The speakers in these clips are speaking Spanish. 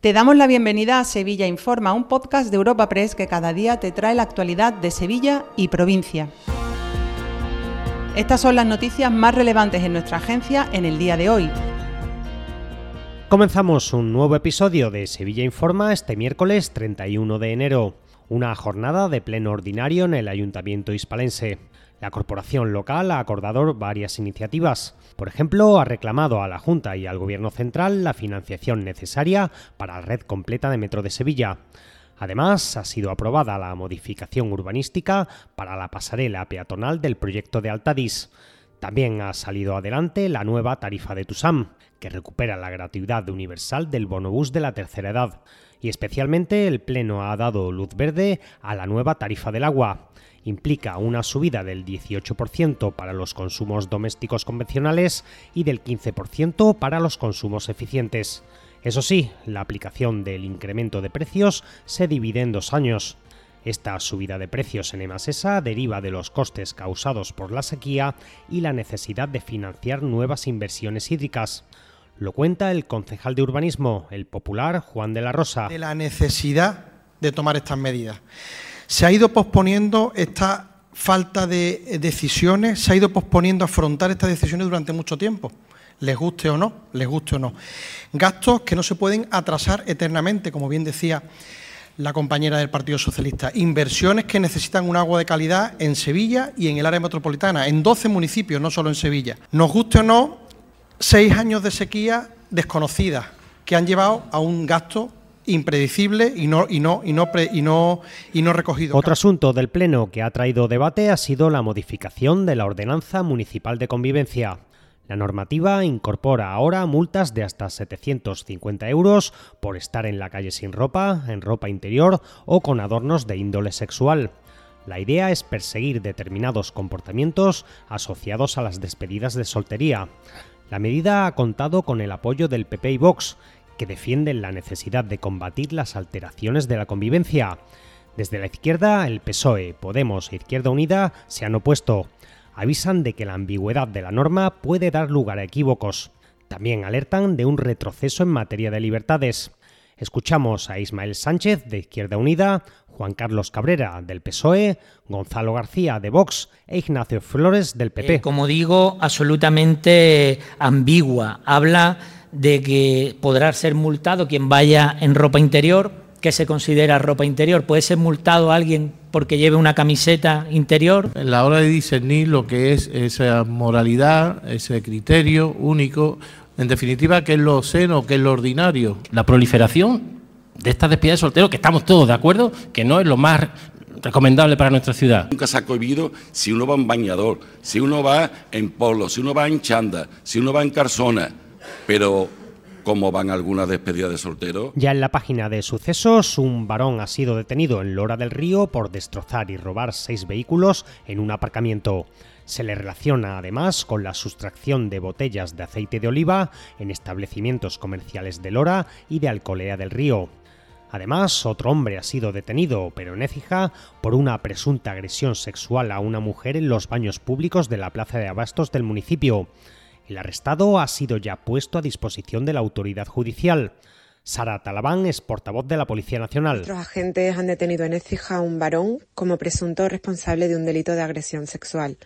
Te damos la bienvenida a Sevilla Informa, un podcast de Europa Press que cada día te trae la actualidad de Sevilla y provincia. Estas son las noticias más relevantes en nuestra agencia en el día de hoy. Comenzamos un nuevo episodio de Sevilla Informa este miércoles 31 de enero, una jornada de pleno ordinario en el Ayuntamiento hispalense. La corporación local ha acordado varias iniciativas. Por ejemplo, ha reclamado a la Junta y al Gobierno central la financiación necesaria para la red completa de Metro de Sevilla. Además, ha sido aprobada la modificación urbanística para la pasarela peatonal del proyecto de Altadis. También ha salido adelante la nueva tarifa de TUSAM, que recupera la gratuidad universal del bonobús de la tercera edad. Y especialmente el Pleno ha dado luz verde a la nueva tarifa del agua, implica una subida del 18% para los consumos domésticos convencionales y del 15% para los consumos eficientes. Eso sí, la aplicación del incremento de precios se divide en dos años. Esta subida de precios en Emasesa deriva de los costes causados por la sequía y la necesidad de financiar nuevas inversiones hídricas. Lo cuenta el concejal de urbanismo, el popular Juan de la Rosa. La necesidad de tomar estas medidas. Se ha ido posponiendo esta falta de decisiones, se ha ido posponiendo afrontar estas decisiones durante mucho tiempo, les guste o no, les guste o no. Gastos que no se pueden atrasar eternamente, como bien decía la compañera del Partido Socialista. Inversiones que necesitan un agua de calidad en Sevilla y en el área metropolitana, en 12 municipios, no solo en Sevilla. Nos guste o no, seis años de sequía desconocida que han llevado a un gasto impredecible y no, y no, y no, y no, y no recogido. Otro asunto del Pleno que ha traído debate ha sido la modificación de la Ordenanza Municipal de Convivencia. La normativa incorpora ahora multas de hasta 750 euros por estar en la calle sin ropa, en ropa interior o con adornos de índole sexual. La idea es perseguir determinados comportamientos asociados a las despedidas de soltería. La medida ha contado con el apoyo del PP y Vox, que defienden la necesidad de combatir las alteraciones de la convivencia. Desde la izquierda, el PSOE, Podemos e Izquierda Unida se han opuesto. Avisan de que la ambigüedad de la norma puede dar lugar a equívocos. También alertan de un retroceso en materia de libertades. Escuchamos a Ismael Sánchez de Izquierda Unida, Juan Carlos Cabrera del PSOE, Gonzalo García de Vox e Ignacio Flores del PP. Eh, como digo, absolutamente ambigua. Habla de que podrá ser multado quien vaya en ropa interior, que se considera ropa interior. Puede ser multado alguien porque lleve una camiseta interior. En la hora de discernir lo que es esa moralidad, ese criterio único, en definitiva, ¿qué es lo seno, qué es lo ordinario? La proliferación de estas despedidas de solteros, que estamos todos de acuerdo, que no es lo más recomendable para nuestra ciudad. Nunca se ha cohibido si uno va en bañador, si uno va en polo, si uno va en chanda, si uno va en carsona pero ¿Cómo van algunas despedidas de soltero? Ya en la página de sucesos, un varón ha sido detenido en Lora del Río por destrozar y robar seis vehículos en un aparcamiento. Se le relaciona además con la sustracción de botellas de aceite de oliva en establecimientos comerciales de Lora y de Alcolea del Río. Además, otro hombre ha sido detenido, pero en Écija, por una presunta agresión sexual a una mujer en los baños públicos de la plaza de abastos del municipio. El arrestado ha sido ya puesto a disposición de la autoridad judicial. Sara Talabán es portavoz de la Policía Nacional. Nuestros agentes han detenido en Écija a un varón como presunto responsable de un delito de agresión sexual.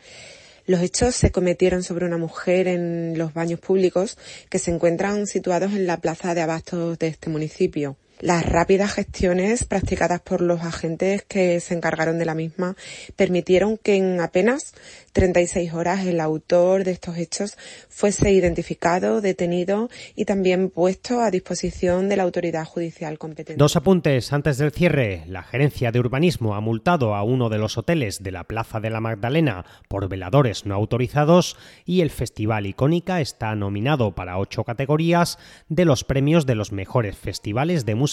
Los hechos se cometieron sobre una mujer en los baños públicos que se encuentran situados en la plaza de abastos de este municipio. Las rápidas gestiones practicadas por los agentes que se encargaron de la misma permitieron que en apenas 36 horas el autor de estos hechos fuese identificado, detenido y también puesto a disposición de la autoridad judicial competente. Dos apuntes antes del cierre. La gerencia de urbanismo ha multado a uno de los hoteles de la Plaza de la Magdalena por veladores no autorizados y el Festival Icónica está nominado para ocho categorías de los premios de los mejores festivales de